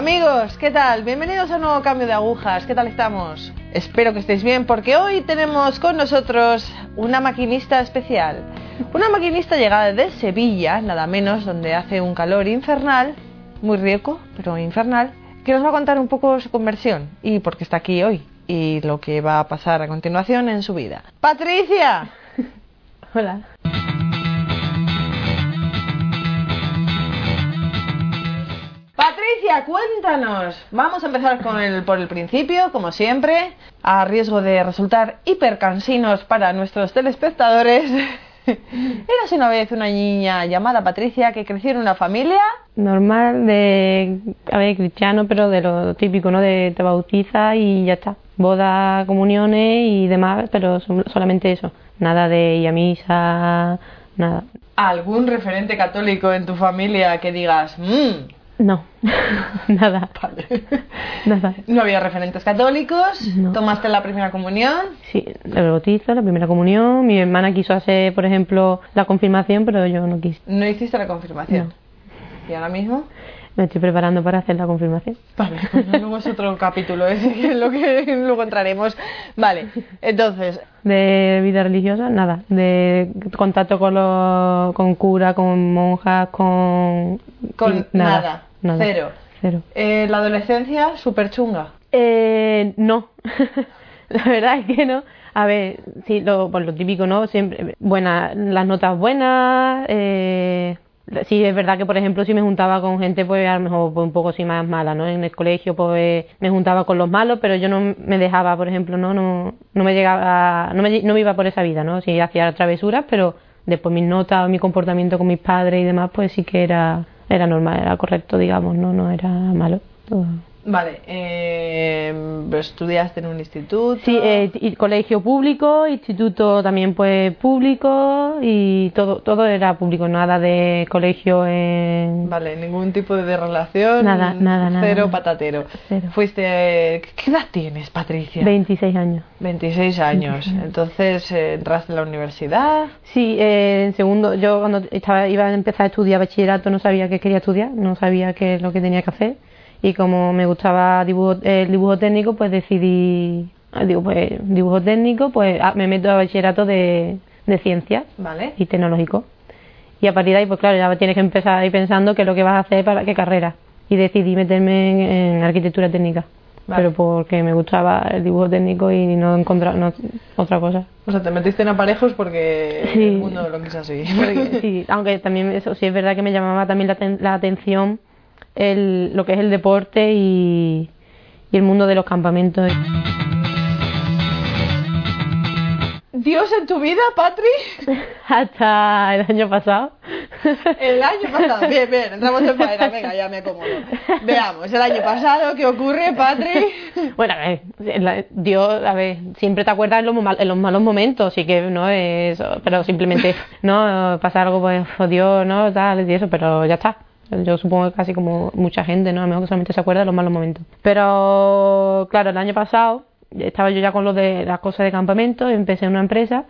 Amigos, ¿qué tal? Bienvenidos a un nuevo cambio de agujas. ¿Qué tal estamos? Espero que estéis bien porque hoy tenemos con nosotros una maquinista especial. Una maquinista llegada de Sevilla, nada menos, donde hace un calor infernal, muy rico, pero infernal, que nos va a contar un poco su conversión y por qué está aquí hoy y lo que va a pasar a continuación en su vida. ¡Patricia! Hola. Patricia, cuéntanos. Vamos a empezar con el, por el principio, como siempre, a riesgo de resultar hipercansinos para nuestros telespectadores. Eras una vez una niña llamada Patricia que creció en una familia. Normal de, a ver, cristiano, pero de lo típico, ¿no? De te bautiza y ya está. Boda, comuniones y demás, pero solamente eso. Nada de ir a misa, nada. ¿Algún referente católico en tu familia que digas, mmm, No, nada. vale. Nada. No había referentes católicos, No. tomaste la primera comunión. Sí, el bautizo, la primera comunión. Mi hermana quiso hacer, por ejemplo, la confirmación, pero yo no quise. No hiciste la confirmación. ¿Y ahora mismo? Me estoy preparando para hacer la confirmación. Vale, pues luego es otro capítulo ese que es lo que luego entraremos. Vale, entonces, De vida religiosa, nada. De contacto con los, con cura, con monjas, con... con y nada, cero. Cero. Eh, la adolescencia, súper chunga. Eh, no. La verdad es que no. A ver, sí, lo, pues lo típico, ¿no? Siempre, buenas, las notas buenas, eh, sí, es verdad que, por ejemplo, si me juntaba con gente, pues a lo mejor pues, un poco así más mala, ¿no? En el colegio, pues me juntaba con los malos, pero yo no me dejaba, por ejemplo, ¿no? No, no me llegaba, no me, no me iba por esa vida, ¿no? Sí, hacía travesuras, pero después mis notas, mi comportamiento con mis padres y demás, pues sí que era, era normal, era correcto, digamos, ¿no? No era malo. Vale, eh, estudiaste en un instituto. Sí, eh, colegio público, instituto también pues público y todo todo era público, nada de colegio en... Vale, ningún tipo de relación. Nada, nada, nada. Cero patatero. Cero. Fuiste. ¿Qué edad tienes, Patricia? 26 años. 26 años. Entonces eh, entraste a la universidad. Sí, eh, en segundo, yo cuando estaba, iba a empezar a estudiar bachillerato no sabía qué quería estudiar, no sabía qué es lo que tenía que hacer y como me gustaba dibujo, el dibujo técnico, pues decidí, ah, digo, pues dibujo técnico, pues ah, me meto a bachillerato de, de ciencias Vale. y tecnológico. Y a partir de ahí, pues claro, ya tienes que empezar a ir pensando qué es lo que vas a hacer para qué carrera. Y decidí meterme en, en arquitectura técnica. Vale. Pero porque me gustaba el dibujo técnico y no encontrar no, otra cosa. O sea, te metiste en aparejos porque Sí. el mundo lo quiso así. Porque, sí, aunque también eso sí es verdad que me llamaba también la, aten- la atención el, lo que es el deporte y, y el mundo de los campamentos. Dios en tu vida, Patri. Hasta el año pasado. El año pasado. Bien, bien, entramos en faena. Venga, ya me acomodo. Veamos, el año pasado, ¿qué ocurre, Patri? Bueno, a ver, Dios, a ver, siempre te acuerdas en los, mal- en los malos momentos, sí que no es, pero simplemente, no, pasa algo, pues, oh, Dios, no, tal, y eso, pero ya está. Yo supongo que casi como mucha gente, ¿no? A lo mejor que solamente se acuerda de los malos momentos. Pero, claro, el año pasado estaba yo ya con lo de las cosas de campamento, empecé en una empresa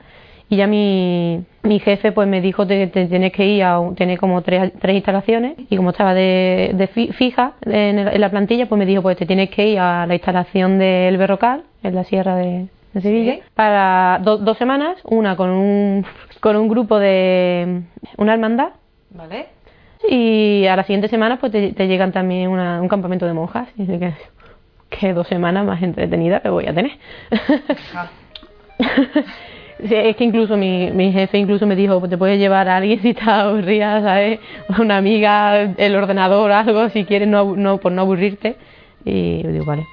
y ya mi, mi jefe pues me dijo que te tienes que ir a tiene como tres, tres instalaciones y como estaba de, de fi- fija en, el- en la plantilla pues me dijo pues te tienes que ir a la instalación del Berrocal en la sierra de, de Sevilla Sí. para do- dos semanas una con un con un grupo de una hermandad Vale. Y a la siguiente semana pues te, te llegan también una- un campamento de monjas y que, que dos semanas más entretenidas que voy a tener Ja. Sí, es que incluso mi, mi jefe incluso me dijo, pues te puedes llevar a alguien si estás aburrida, ¿sabes? Una amiga, el ordenador, algo, si quieres, no, no, por no aburrirte. Y yo digo, vale.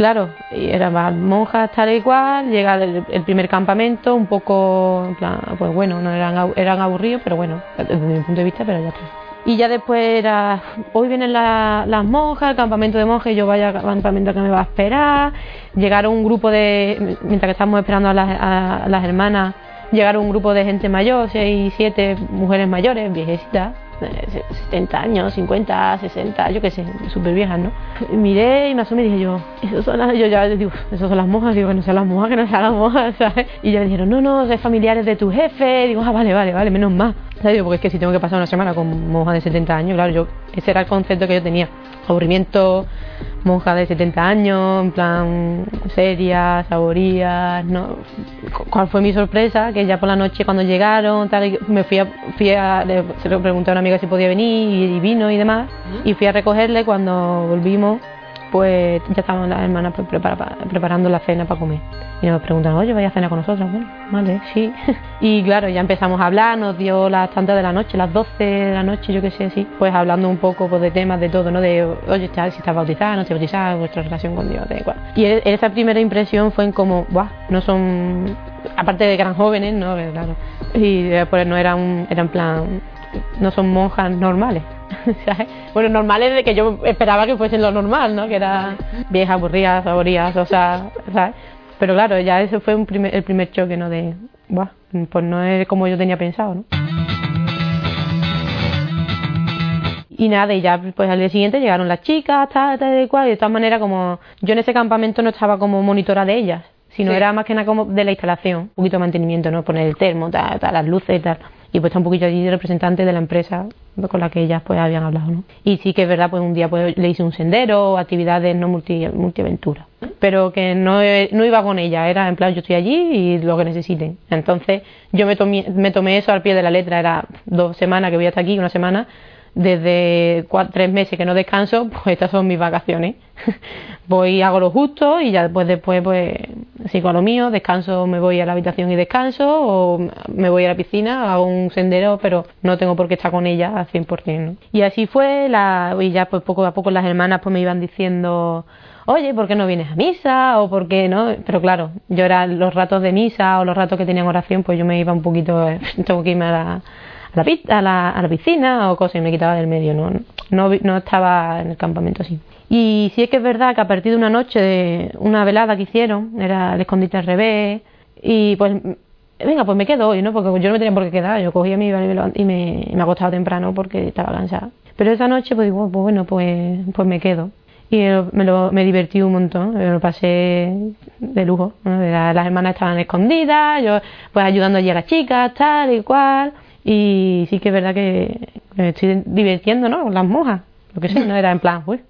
Claro, y eran más monjas tal y cual, llega el, el primer campamento, un poco, pues bueno, no eran, eran aburridos, pero bueno, desde mi punto de vista, pero ya está. Y ya después era, hoy vienen la- las monjas, el campamento de monjas, y yo vaya al campamento que me va a esperar. Llegaron un grupo de, mientras que estábamos esperando a las, a las hermanas, llegaron un grupo de gente mayor, seis, siete mujeres mayores, viejecitas, 70 años, 50, 60, yo qué sé, súper viejas, ¿no? Y miré y me asomé y dije yo, esos son las, yo ya digo, esos son las monjas, digo que no sean las monjas, que no sean las monjas, ¿sabes? Y ya me dijeron, no, no, son familiares de tu jefe, digo, ah, vale, vale, vale, menos mal. Porque es que si tengo que pasar una semana con monja de 70 años, claro, yo ese era el concepto que yo tenía. Aburrimiento, monja de 70 años, en plan seria, saborías, ¿no? ¿Cuál fue mi sorpresa? Que ya por la noche cuando llegaron, tal, me fui a, fui a se lo pregunté a una amiga si podía venir y vino y demás, y fui a recogerle cuando volvimos pues ya estaban las hermanas pues, prepara- preparando la cena para comer. Y nos preguntan, oye, vaya a cenar con nosotros. Bueno, vale, sí. y claro, ya empezamos a hablar, nos dio las tantas de la noche, las 12 de la noche, yo qué sé, sí. Pues hablando un poco pues, de temas, de todo, ¿no? De, oye, si estás bautizada, no estás bautizada, vuestra relación con Dios, de cual. Y e- esa primera impresión fue en como, guau, no son, aparte de que eran jóvenes, ¿no? Claro. Y después no eran, eran en plan, no son monjas normales. ¿sabes? Bueno, normales de que yo esperaba que fuesen lo normal, ¿no? Que era viejas, aburridas, saborías, o sea, ¿sabes? Pero claro, ya ese fue un primer, el primer choque, ¿no? De, Buah, pues no es como yo tenía pensado, ¿no? Y nada, y ya pues al día siguiente llegaron las chicas, tal, tal y cual, y de todas maneras como yo en ese campamento no estaba como monitora de ellas, sino Sí. era más que nada como de la instalación, un poquito de mantenimiento, ¿no? Poner el termo, tal, tal, las luces y tal. Y pues está un poquito allí de representante de la empresa con la que ellas pues habían hablado, ¿no? Y sí que es verdad, pues un día pues le hice un sendero, actividades no multi, multiaventura. Pero que no, no iba con ella, era en plan yo estoy allí y lo que necesiten. Entonces yo me tomé, me tomé eso al pie de la letra, era dos semanas que voy hasta aquí, una semana, desde cuatro, tres meses que no descanso, pues estas son mis vacaciones. voy, hago lo justo y ya después, después pues sigo a lo mío, descanso, me voy a la habitación y descanso, o me voy a la piscina, hago un sendero, pero no tengo por qué estar con ella al 100%. ¿no? Y así fue, la, y ya pues poco a poco las hermanas pues me iban diciendo, oye, ¿por qué no vienes a misa? O ¿por qué no? Pero claro, yo era los ratos de misa o los ratos que tenían oración, pues yo me iba un poquito, eh, tengo que irme a la, la, a la, a la piscina o cosas y me quitaba del medio, no, no, no estaba en el campamento así. Y sí es que es verdad que a partir de una noche, de una velada que hicieron, era el escondite al revés, y pues, venga, pues me quedo hoy, ¿no? Porque yo no me tenía por qué quedar, yo cogía mi y me, y me, acostaba temprano porque estaba cansada. Pero esa noche, pues digo, pues bueno, pues, pues me quedo. Y me, lo, me divertí un montón, me lo pasé de lujo. ¿no? La- Las hermanas estaban escondidas, yo pues ayudando allí a las chicas, tal y cual. Y sí que es verdad que me estoy divirtiendo, ¿no? Con las monjas, lo que sé, no era en plan, pues.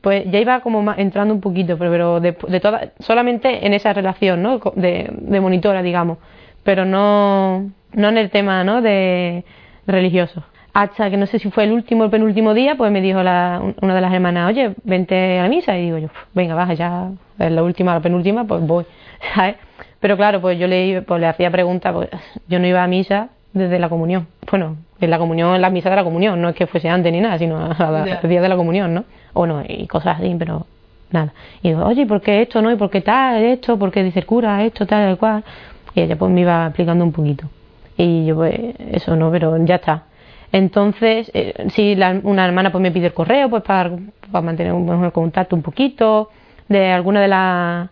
Pues ya iba como entrando un poquito, pero, pero de, de toda, solamente en esa relación, ¿no? De, de monitora, digamos, pero no, no en el tema, ¿no? De religioso. Hasta que no sé si fue el último o el penúltimo día, pues me dijo la, una de las hermanas, oye, vente a la misa. Y digo yo, venga, baja, ya, es la última, la penúltima, pues voy, ¿sabes? Pero claro, pues yo le, pues le hacía preguntas, pues yo no iba a misa desde la comunión. Bueno, en la comunión, en la misa de la comunión, no es que fuese antes ni nada, sino a la- Ya. el día de la comunión, ¿no? O no, y cosas así, pero nada. Y digo, oye, ¿por qué esto, no? ¿Y por qué tal, esto? ¿Por qué dice el cura esto, tal, y cual? Y ella pues me iba explicando un poquito. Y yo pues, eso no, pero ya está. Entonces, eh, si la- una hermana pues me pide el correo pues para, para mantener un buen contacto un poquito, de alguna de las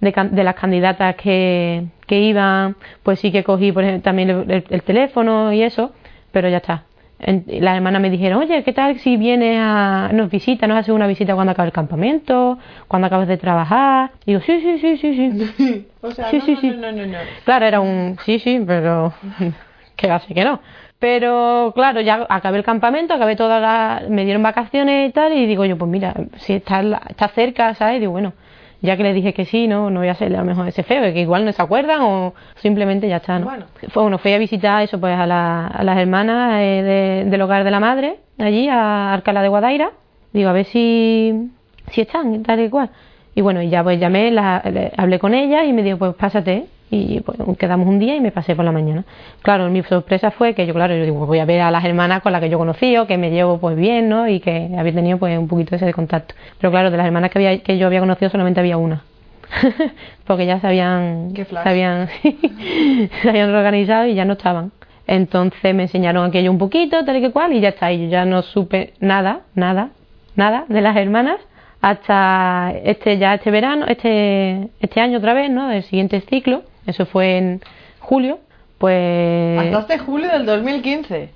de, de las candidatas que, que iban, pues sí que cogí por ejemplo, también el, el- el teléfono y eso, pero ya está. En- las hermanas me dijeron, oye, ¿qué tal si vienes a nos visita, nos haces una visita cuando acabe el campamento, cuando acabes de trabajar? Y digo, sí, sí, sí, sí, sí. o sea, Sí, no, sí, no, sí. no, no, no. Claro, era un sí, sí, pero que así que no. Pero claro, ya acabé el campamento, acabé todas las. me dieron vacaciones y tal, y digo yo, pues mira, si está, está cerca, ¿sabes? Digo, bueno, ya que le dije que sí, no, no voy a hacerle a lo mejor ese feo, que igual no se acuerdan o simplemente ya está, ¿no? Bueno. Fue, bueno, fui a visitar eso, pues a, la- a las hermanas eh, de- del hogar de la madre, allí, a Alcalá de Guadaira. Digo, a ver si, si están, tal y cual. Y bueno, y ya pues llamé, la- le- hablé con ella y me dijo, pues pásate. Y pues quedamos un día y me pasé por la mañana. Claro, mi sorpresa fue que yo, claro, yo digo, pues voy a ver a las hermanas con las que yo conocí, o que me llevo pues bien, ¿no? Y que había tenido pues un poquito ese de contacto. Pero claro, de las hermanas que, había, que yo había conocido solamente había una. Porque ya se habían, se habían, se habían reorganizado y ya no estaban. Entonces me enseñaron aquello un poquito, tal y que cual, y ya está. Y yo ya no supe nada, nada, nada de las hermanas hasta este ya este verano, este este año otra vez, ¿no? El siguiente ciclo. Eso fue en julio. Pues Hasta este julio del 2015.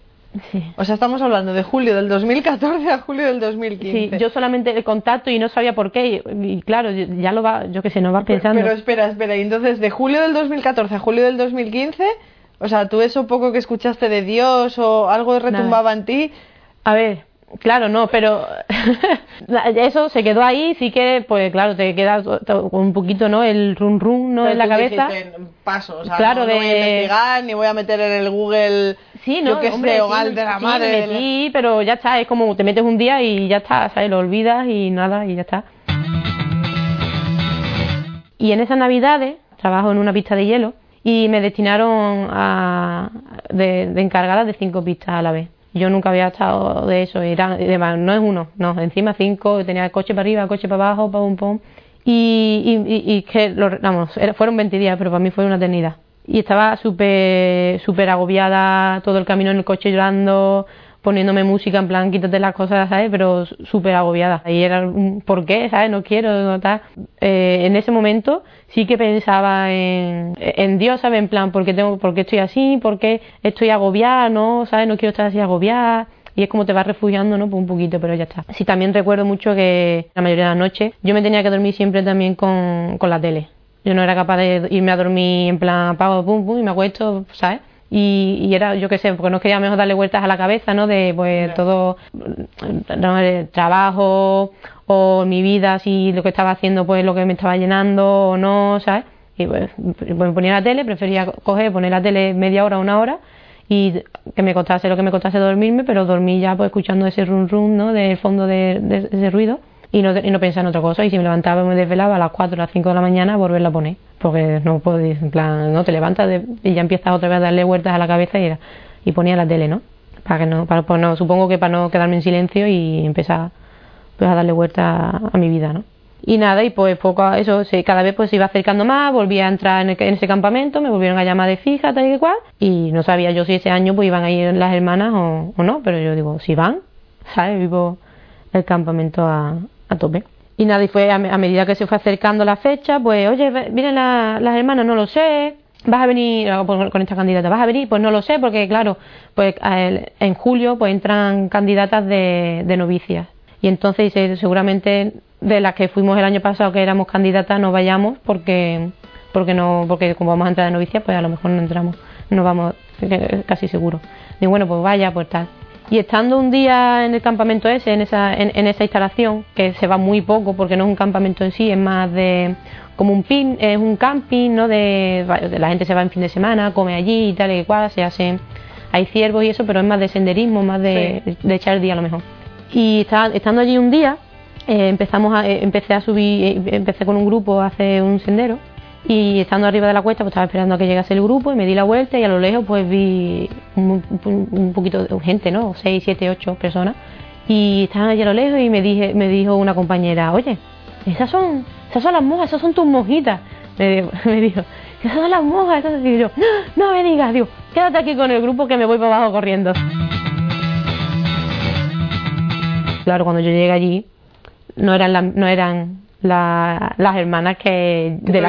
sí. O sea, estamos hablando de julio del 2014 a julio del Sí, 2015. yo solamente el contacto y no sabía por qué. Y, y claro, ya lo va, yo que sé, no vas pensando. Pero espera, espera. Y entonces, de julio del 2014 a julio del 2015, O sea, tú eso poco que escuchaste de Dios o algo retumbaba en ti. A ver, claro, no, pero eso se quedó ahí, sí que, pues claro, te queda un poquito, ¿no? El run run, ¿no? Pero en la cabeza. paso, o sea, Claro, no, no voy a de- investigar ni voy a meter en el Google. Sí, ¿no? Yo qué Hombre, sé, sí, hogar de la sí, madre. metí, pero ya está, es como te metes un día y ya está, ¿sabes? Lo olvidas y nada, y ya está. Y en esas navidades trabajo en una pista de hielo y me destinaron a, de, de encargada de cinco pistas a la vez. Yo nunca había estado de eso, era, no es uno, no, encima cinco, tenía el coche para arriba, el coche para abajo, pum, pum. Y, y, y, que, lo- vamos, fueron 20 días, pero para mí fue una eternidad. Y estaba súper súper agobiada, todo el camino en el coche llorando, poniéndome música en plan, quítate las cosas, ¿sabes? Pero súper agobiada. Y era, un, ¿por qué? ¿Sabes? No quiero, no tal. Eh, en ese momento sí que pensaba en, en Dios, ¿sabes? En plan, ¿por qué, tengo, ¿por qué estoy así? ¿Por qué estoy agobiada? ¿No? ¿Sabes? No quiero estar así agobiada. Y es como te vas refugiando, ¿no? Pues un poquito, pero ya está. Sí, también recuerdo mucho que la mayoría de las noches yo me tenía que dormir siempre también con, con la tele. Yo no era capaz de irme a dormir en plan apago, pum, pum, y me acuesto, ¿sabes? Y, y era, yo qué sé, porque no quería mejor darle vueltas a la cabeza, ¿no? De pues todo, no, el trabajo o mi vida, si lo que estaba haciendo, pues lo que me estaba llenando o no, ¿sabes? Y pues me ponía la tele, prefería coger, poner la tele media hora, una hora y que me costase lo que me costase dormirme, pero dormí ya pues escuchando ese rum rum, ¿no? Del fondo de, de ese ruido y no, y no pensaba en otra cosa. Y si me levantaba y me desvelaba a las 4 o las 5 de la mañana, volverla a poner. Porque no podía, en plan, no te levantas y ya empiezas otra vez a darle vueltas a la cabeza y, y ponía la tele, ¿no? Para que no, para, pues no, supongo que para no quedarme en silencio y empezar pues a darle vueltas a, mi vida, ¿no? Y nada, y pues poco a eso, se- cada vez pues se iba acercando más, volví a entrar en, el- en ese campamento, me volvieron a llamar de fija, tal y cual, y no sabía yo si ese año pues iban a ir las hermanas o, o no, pero yo digo, si van, ¿sabes? Vivo el campamento a, a tope. Y nada, y fue a, me- a medida que se fue acercando la fecha, pues, oye, vienen la- las hermanas, no lo sé, vas a venir con esta candidata, vas a venir, pues no lo sé, porque claro, pues en julio pues entran candidatas de, de novicias. Y entonces seguramente de las que fuimos el año pasado que éramos candidatas no vayamos porque porque no porque como vamos a entrar de novicias pues a lo mejor no entramos, no vamos casi seguro. Digo, bueno, pues vaya, pues tal. Y estando un día en el campamento ese, en esa, en, en esa instalación, que se va muy poco porque no es un campamento en sí, es más de como un pin, es un camping, ¿no? De, la gente se va en fin de semana, come allí y tal y cual, se hacen, hay ciervos y eso, pero es más de senderismo, más de, de echar el día a lo mejor. Y está- estando allí un día, eh, empezamos a, eh, empecé a subir, eh, empecé con un grupo a hacer un sendero y estando arriba de la cuesta pues estaba esperando a que llegase el grupo y me di la vuelta y a lo lejos pues vi un, un- poquito de gente, ¿no? Seis, siete, ocho personas y estaban allí a lo lejos y me dije, me dijo una compañera, oye, esas son, esas son las monjas, esas son tus monjitas. Me, dijo- me dijo, esas son las monjas, esas y yo, no, no me digas, digo, quédate aquí con el grupo que me voy para abajo corriendo. Claro, cuando yo llegué allí, no eran, la- no eran la- las hermanas que, Que de la-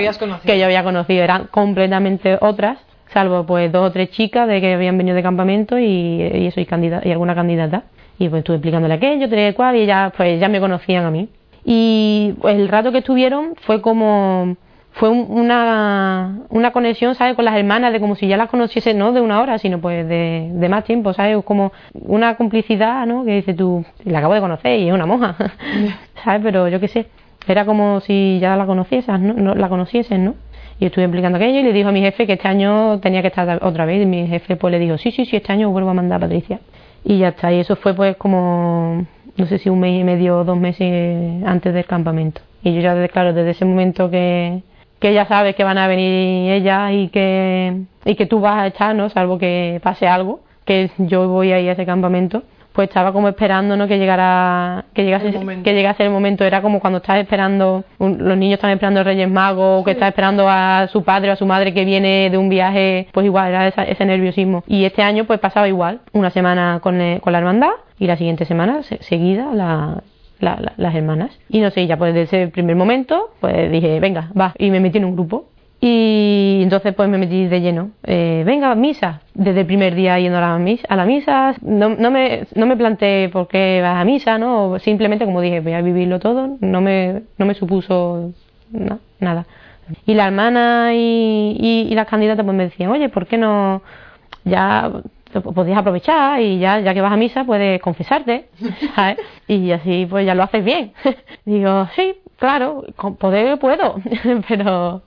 yo había conocido, eran completamente otras, salvo pues dos o tres chicas de que habían venido de campamento y, y eso, y, candida- y alguna candidata. Y pues estuve explicándole aquello, tres cual, y ellas pues ya me conocían a mí. Y pues, el rato que estuvieron fue como fue un- una, una conexión, ¿sabes? Con las hermanas, de como si ya las conociese, no de una hora, sino pues de, de más tiempo, ¿sabes? Como una complicidad, ¿no? Que dices tú, la acabo de conocer y es una monja, ¿sabes? Pero yo qué sé, era como si ya la conocieses, ¿no? La conociesen, ¿no? Y estuve explicando aquello y le dijo a mi jefe que este año tenía que estar otra vez. Y mi jefe pues le dijo, sí, sí, sí, este año vuelvo a mandar a Patricia. Y ya está. Y eso fue pues como, no sé si un mes y medio o dos meses antes del campamento. Y yo ya, claro, desde ese momento que, que ya sabes que van a venir ellas y que, y que tú vas a estar, ¿no? Salvo que pase algo, que yo voy a ir a ese campamento. Pues estaba como esperando, ¿no? Que llegara, que llegase, El momento. que llegase el momento. Era como cuando estás esperando, un- los niños están esperando a Reyes Magos, o que estás esperando a su padre o a su madre que viene de un viaje, pues igual, era esa- ese nerviosismo. Y este año pues pasaba igual, una semana con, eh, con la hermandad y la siguiente semana se- seguida la, la- la- las hermanas. Y no sé, ya pues desde ese primer momento, pues dije, venga, va, y me metí en un grupo. Y entonces pues me metí de lleno. Eh, venga, misa. Desde el primer día yendo a la misa, a la misa no, no, me, no me planteé por qué vas a misa, ¿no? Simplemente como dije, voy a vivirlo todo. No me, no me supuso na- nada. Y la hermana y, y, y las candidatas pues me decían, oye, ¿por qué no ya podías aprovechar y ya, ya que vas a misa puedes confesarte, ¿sabes? Y así pues ya lo haces bien. Digo, sí, claro, poder puedo, pero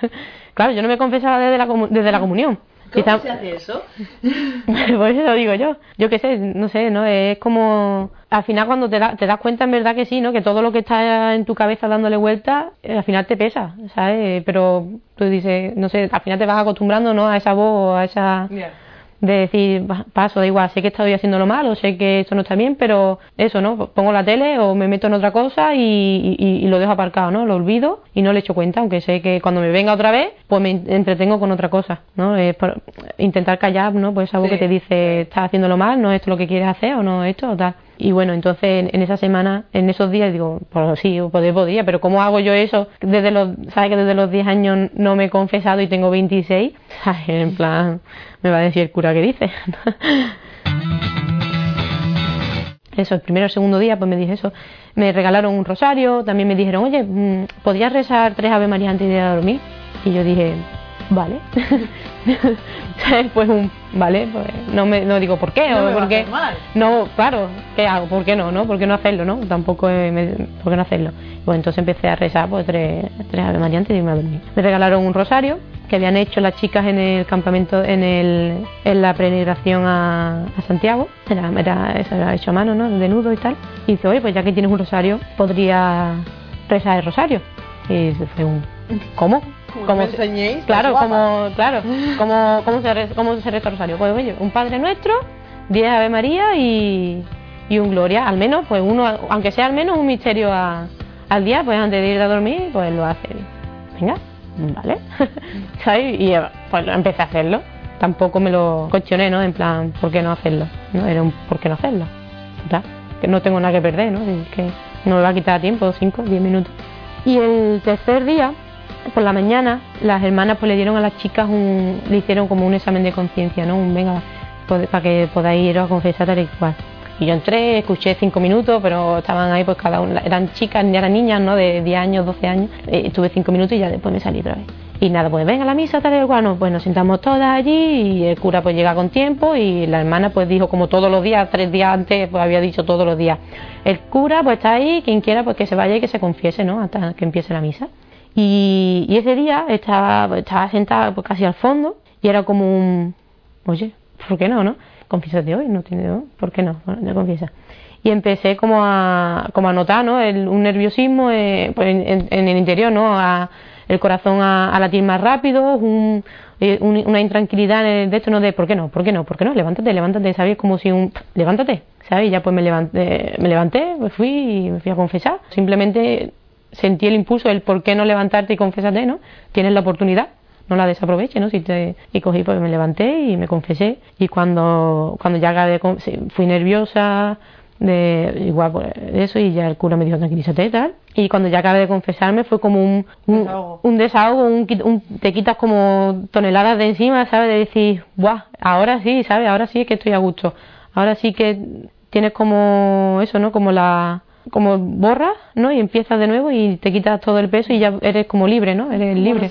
claro, yo no me confesaba desde la, desde la comunión. ¿Cómo se hace eso? pues eso digo yo. Yo qué sé, no sé, ¿no? Es como... Al final cuando te, te das cuenta en verdad que sí, ¿no? Que todo lo que está en tu cabeza dándole vuelta, eh, al final te pesa, ¿sabes? Pero tú dices, no sé, al final te vas acostumbrando, ¿no? A esa voz, a esa de decir, paso, da igual, sé que estoy haciéndolo mal o sé que esto no está bien, pero eso, ¿no? Pongo la tele o me meto en otra cosa y, y, lo dejo aparcado, ¿no? Lo olvido y no le echo cuenta, aunque sé que cuando me venga otra vez, pues me entretengo con otra cosa, ¿no? Es intentar callar, ¿no? Pues algo que te dice, estás haciéndolo mal, no es esto lo que quieres hacer o no esto o tal. Y bueno, entonces en, esa semana, en esos días, digo, pues sí, poder podría, pero ¿cómo hago yo eso? Desde los, ¿sabes que desde los 10 años no me he confesado y tengo 26? ¿Sabes? En plan, me va a decir el cura que dice. eso, el primero o segundo día, pues me dije eso. Me regalaron un rosario, también me dijeron, oye, mm, ¿podrías rezar tres Ave María antes de ir a dormir? Y yo dije, vale. pues un, vale, pues no me no digo por qué no o por qué. No, claro, ¿qué hago? ¿Por qué no? ¿No? ¿Por qué no hacerlo, no? Tampoco me, ¿por qué no hacerlo? Pues entonces empecé a rezar pues tres, tres Ave María antes de irme a dormir. Me regalaron un rosario que habían hecho las chicas en el campamento, en, el, en la peregrinación a, a Santiago. Era, era, eso era hecho a mano, ¿no? De nudo y tal. Y dice, oye, pues ya que tienes un rosario, podría rezar el rosario. Y fue un, ¿cómo? Como enseñéis? Claro, como, claro, como, ¿cómo, se, ¿cómo se reza el rosario? Pues oye, un Padre Nuestro, 10 Ave María y, y un Gloria. Al menos, pues uno, aunque sea al menos un misterio al día, pues antes de ir a dormir, pues lo hace. Venga, ¿vale? ¿Sabes? Y pues empecé a hacerlo. Tampoco me lo cuestioné, ¿no? En plan, ¿por qué no hacerlo? ¿No? Era un ¿por qué no hacerlo? Que no tengo nada que perder, ¿no? que no me va a quitar tiempo, 5, 10 minutos. Y el tercer día, por la mañana, las hermanas pues le dieron a las chicas un, le hicieron como un examen de conciencia, ¿no? Un venga, para que podáis ir a confesar tal y cual. Y yo entré, escuché cinco minutos, pero estaban ahí pues cada una, eran chicas, eran niñas, ¿no? De 10 años, 12 años. Eh, estuve cinco minutos y ya después me salí otra vez. Y nada, pues venga la misa, tal y cual, pues nos sentamos todas allí y el cura pues llega con tiempo y la hermana pues dijo como todos los días, tres días antes, pues había dicho todos los días. El cura pues está ahí, quien quiera pues que se vaya y que se confiese, ¿no? Hasta que empiece la misa. Y, ese día estaba, estaba sentada pues casi al fondo y era como un, oye, ¿por qué no, no? Confiésate hoy, no tiene, ¿por qué no? Bueno, confiesa. Y empecé como a, como a notar, ¿no? El, un nerviosismo eh, pues en, el interior, ¿no? A, el corazón a, latir más rápido, eh, un, una intranquilidad de esto, ¿no? De ¿por qué no? ¿Por qué no? ¿Por qué no? Levántate, levántate, ¿sabes? Como si un, levántate, ¿sabes? Y ya pues me levanté, me levanté, me fui y me fui a confesar. Simplemente sentí el impulso, el por qué no levantarte y confesarte, ¿no? Tienes la oportunidad, no la desaproveche, ¿no? Si te, y cogí, pues me levanté y me confesé. Y cuando, cuando ya acabé, fui nerviosa, de igual por eso, y ya el cura me dijo tranquilízate y tal. Y cuando ya acabé de confesarme fue como un, un desahogo, un, un, te quitas como toneladas de encima, ¿sabes? De decir, ¡buah! Ahora sí, ¿sabes? Ahora sí es que estoy a gusto. Ahora sí que tienes como eso, ¿no? Como la como borras, ¿no? Y empiezas de nuevo y te quitas todo el peso y ya eres como libre, ¿no? Eres libre.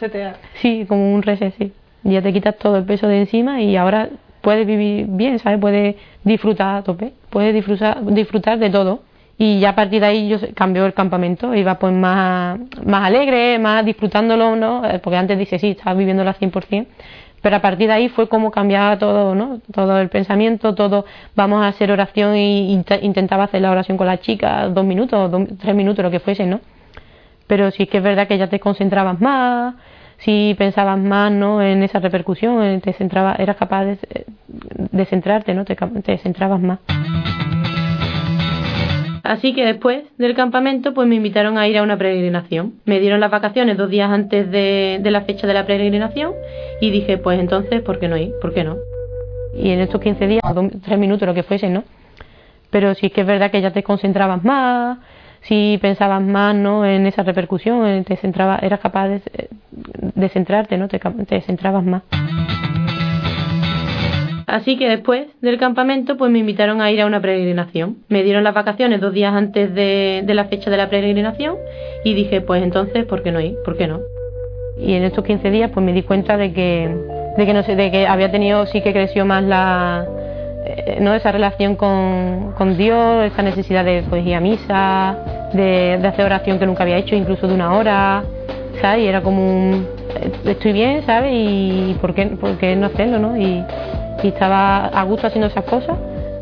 Sí, como un reset, sí. Ya te quitas todo el peso de encima y ahora puedes vivir bien, ¿sabes? Puedes disfrutar a tope, puedes disfrutar, disfrutar de todo. Y ya a partir de ahí yo cambió el campamento, iba pues más, más alegre, más disfrutándolo, ¿no? Eh, porque antes dice, sí, estaba viviéndolo al 100%, pero a partir de ahí fue como cambiaba todo, ¿no? Todo el pensamiento, todo, vamos a hacer oración y intentaba hacer la oración con la chica dos minutos, tres minutos, lo que fuese, ¿no? Pero sí que es verdad que ya te concentrabas más, si pensabas más, ¿no? En esa repercusión, te centraba, eras capaz de, centrarte, ¿no? Te centrabas más. Así que después del campamento, pues me invitaron a ir a una peregrinación. Me dieron las vacaciones dos días antes de, la fecha de la peregrinación y dije, pues entonces, ¿por qué no ir? ¿Por qué no? Y en estos 15 días, tres minutos, lo que fuese, ¿no? Pero sí que es verdad que ya te concentrabas más, si pensabas más, ¿no? En esa repercusión, te centraba, eras capaz de, centrarte, ¿no? Te, te centrabas más. Así que después del campamento pues me invitaron a ir a una peregrinación. Me dieron las vacaciones dos días antes de, la fecha de la peregrinación y dije pues entonces, ¿por qué no ir? ¿Por qué no? Y en estos 15 días pues me di cuenta de que, de que, no sé, de que había tenido, sí que creció más la, eh, ¿no? esa relación con, Dios, esa necesidad de pues, ir a misa, de, de, hacer oración que nunca había hecho, incluso de una hora, ¿sabes? Y era como un, eh, estoy bien, ¿sabes? Y ¿por qué, por qué no hacerlo, no? Y, y estaba a gusto haciendo esas cosas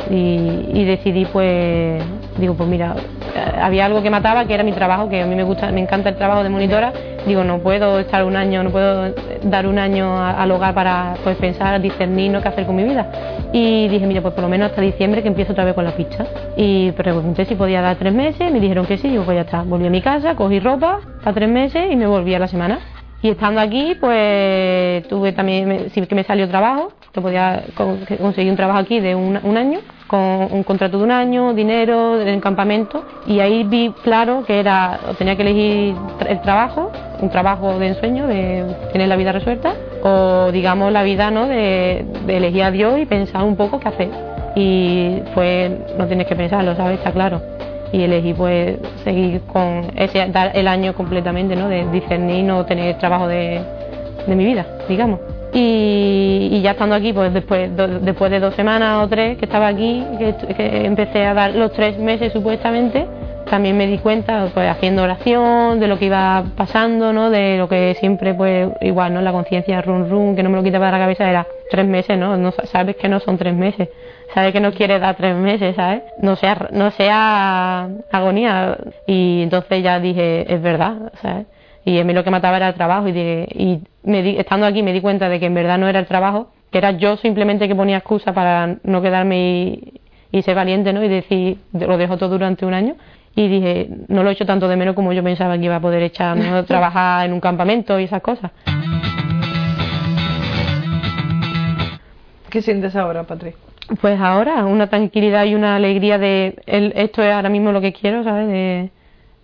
y, decidí pues digo pues mira eh, había algo que mataba que era mi trabajo que a mí me gusta me encanta el trabajo de monitora. Digo no puedo estar un año no puedo dar un año al hogar para pues pensar discernir ¿no? qué hacer con mi vida. Y dije mira pues por lo menos hasta diciembre que empiezo otra vez con la pista. Y pregunté si podía dar tres meses me dijeron que sí digo pues ya está. Volví a mi casa cogí ropa a tres meses y me volví a la semana. Y estando aquí, pues tuve también, sí que me salió trabajo, que podía conseguir un trabajo aquí de un, un, año, con un contrato de un año, dinero, en campamento, y ahí vi claro que era, tenía que elegir el trabajo, un trabajo de ensueño, de tener la vida resuelta, o digamos la vida ¿no? de, elegir a Dios y pensar un poco qué hacer. Y pues no tienes que pensarlo, ¿sabes? Está claro y elegí pues seguir con ese dar el año completamente no de discernir no tener trabajo de mi vida digamos y, y, ya estando aquí pues después do, después de dos semanas o tres que estaba aquí que, empecé a dar los tres meses supuestamente también me di cuenta pues haciendo oración de lo que iba pasando no de lo que siempre pues igual no la conciencia run run que no me lo quitaba de la cabeza era tres meses no no sabes que no son tres meses sabe que no quiere dar tres meses, ¿sabes? No sea, no sea agonía. Y entonces ya dije, es verdad, ¿sabes? Y a mí lo que mataba era el trabajo. Y, dije, y me di, estando aquí me di cuenta de que en verdad no era el trabajo, que era yo simplemente que ponía excusa para no quedarme y, y ser valiente, ¿no? Y decir, lo dejo todo durante un año. Y dije, no lo he hecho tanto de menos como yo pensaba que iba a poder echar, ¿no? trabajar en un campamento y esas cosas. ¿Qué sientes ahora, Patrick? Pues ahora, una tranquilidad y una alegría de el, esto es ahora mismo lo que quiero, ¿sabes? De,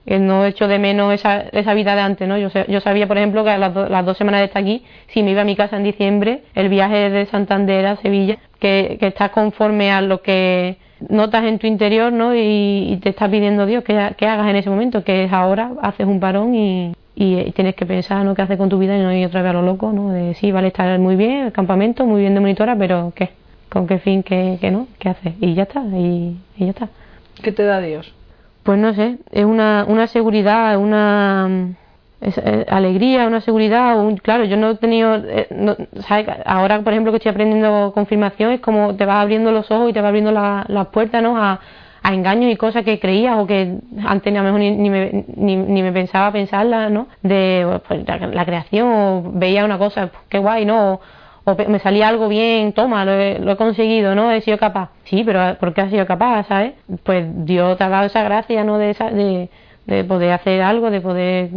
que no echo de menos esa, esa vida de antes, ¿no? Yo, yo sabía, por ejemplo, que las, do, las dos semanas de estar aquí, si me iba a mi casa en diciembre, el viaje de Santander a Sevilla, que, que estás conforme a lo que notas en tu interior, ¿no? Y, te está pidiendo Dios que, que, hagas en ese momento, que es ahora, haces un parón y, y tienes que pensar, ¿no? ¿Qué haces con tu vida y no ir otra vez a lo loco, ¿no? De sí, vale, estar muy bien, el campamento, muy bien de monitora, pero ¿qué? con qué fin, qué, qué no, qué hace. Y ya está, y, ya está. ¿Qué te da Dios? Pues no sé, es una, una seguridad, una alegría, una seguridad. Un, claro, yo no he tenido. Eh, no, ¿sabes? Ahora, por ejemplo, que estoy aprendiendo confirmación, es como te vas abriendo los ojos y te vas abriendo las la puertas ¿no? a, engaños y cosas que creías o que antes a lo mejor ni, ni, me, ni, ni me pensaba pensarla, ¿no? De pues, la, creación, o veía una cosa, pues, qué guay, ¿no? Me salía algo bien, toma, lo he, lo he, conseguido, ¿no? He sido capaz. Sí, pero ¿por qué has sido capaz, sabes? Pues Dios te ha dado esa gracia, ¿no? De, esa, de, de poder hacer algo, de poder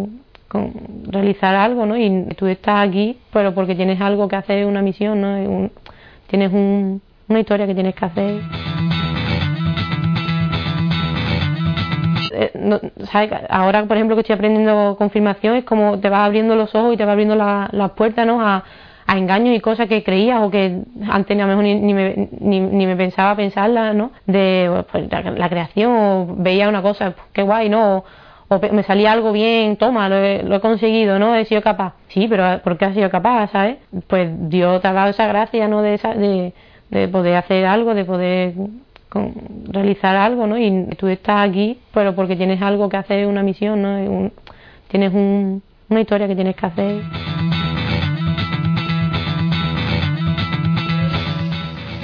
realizar algo, ¿no? Y tú estás aquí, pero porque tienes algo que hacer, una misión, ¿no? Tienes un, una historia que tienes que hacer. Eh, no. Ahora, por ejemplo, que estoy aprendiendo confirmación, es como te vas abriendo los ojos y te vas abriendo las la puertas, ¿no? A, a engaños y cosas que creías o que antes a lo mejor ni, ni, me, ni, ni me pensaba pensarla, ¿no? De pues, la, la, creación, o veía una cosa, pues, qué guay, ¿no? O, me salía algo bien, toma, lo he, lo he, conseguido, ¿no? He sido capaz. Sí, pero ¿por qué has sido capaz, sabes? Pues Dios te ha dado esa gracia, ¿no? De, esa, de, de poder hacer algo, de poder realizar algo, ¿no? Y tú estás aquí, pero porque tienes algo que hacer, una misión, ¿no? Un, tienes un, una historia que tienes que hacer.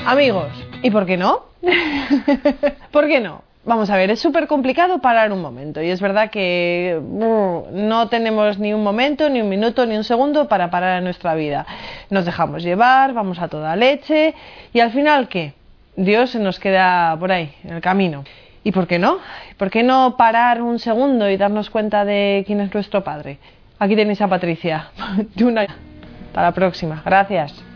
Amigos, ¿y por qué no? ¿Por qué no? Vamos a ver, es súper complicado parar un momento y es verdad que uh, no tenemos ni un momento, ni un minuto, ni un segundo para parar en nuestra vida. Nos dejamos llevar, vamos a toda leche y al final ¿qué? Dios se nos queda por ahí, en el camino. ¿Y por qué no? ¿Por qué no parar un segundo y darnos cuenta de quién es nuestro Padre? Aquí tenéis a Patricia. Hasta la próxima. Gracias.